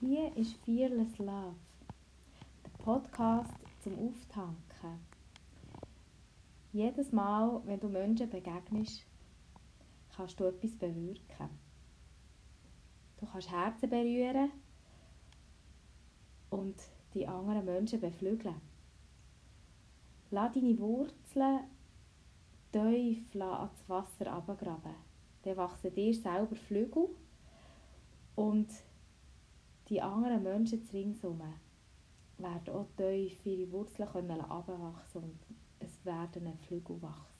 Hier ist Fearless Love, der Podcast zum Auftanken. Jedes Mal, wenn du Menschen begegnest, kannst du etwas bewirken. Du kannst Herzen berühren und die anderen Menschen beflügeln. Lass deine Wurzeln tief ans Wasser abgraben. Dann wachsen dir selber Flügel und die anderen Menschen zu ringsum werden auch tief ihre Wurzeln herabwachsen und es werden Flügel wachsen.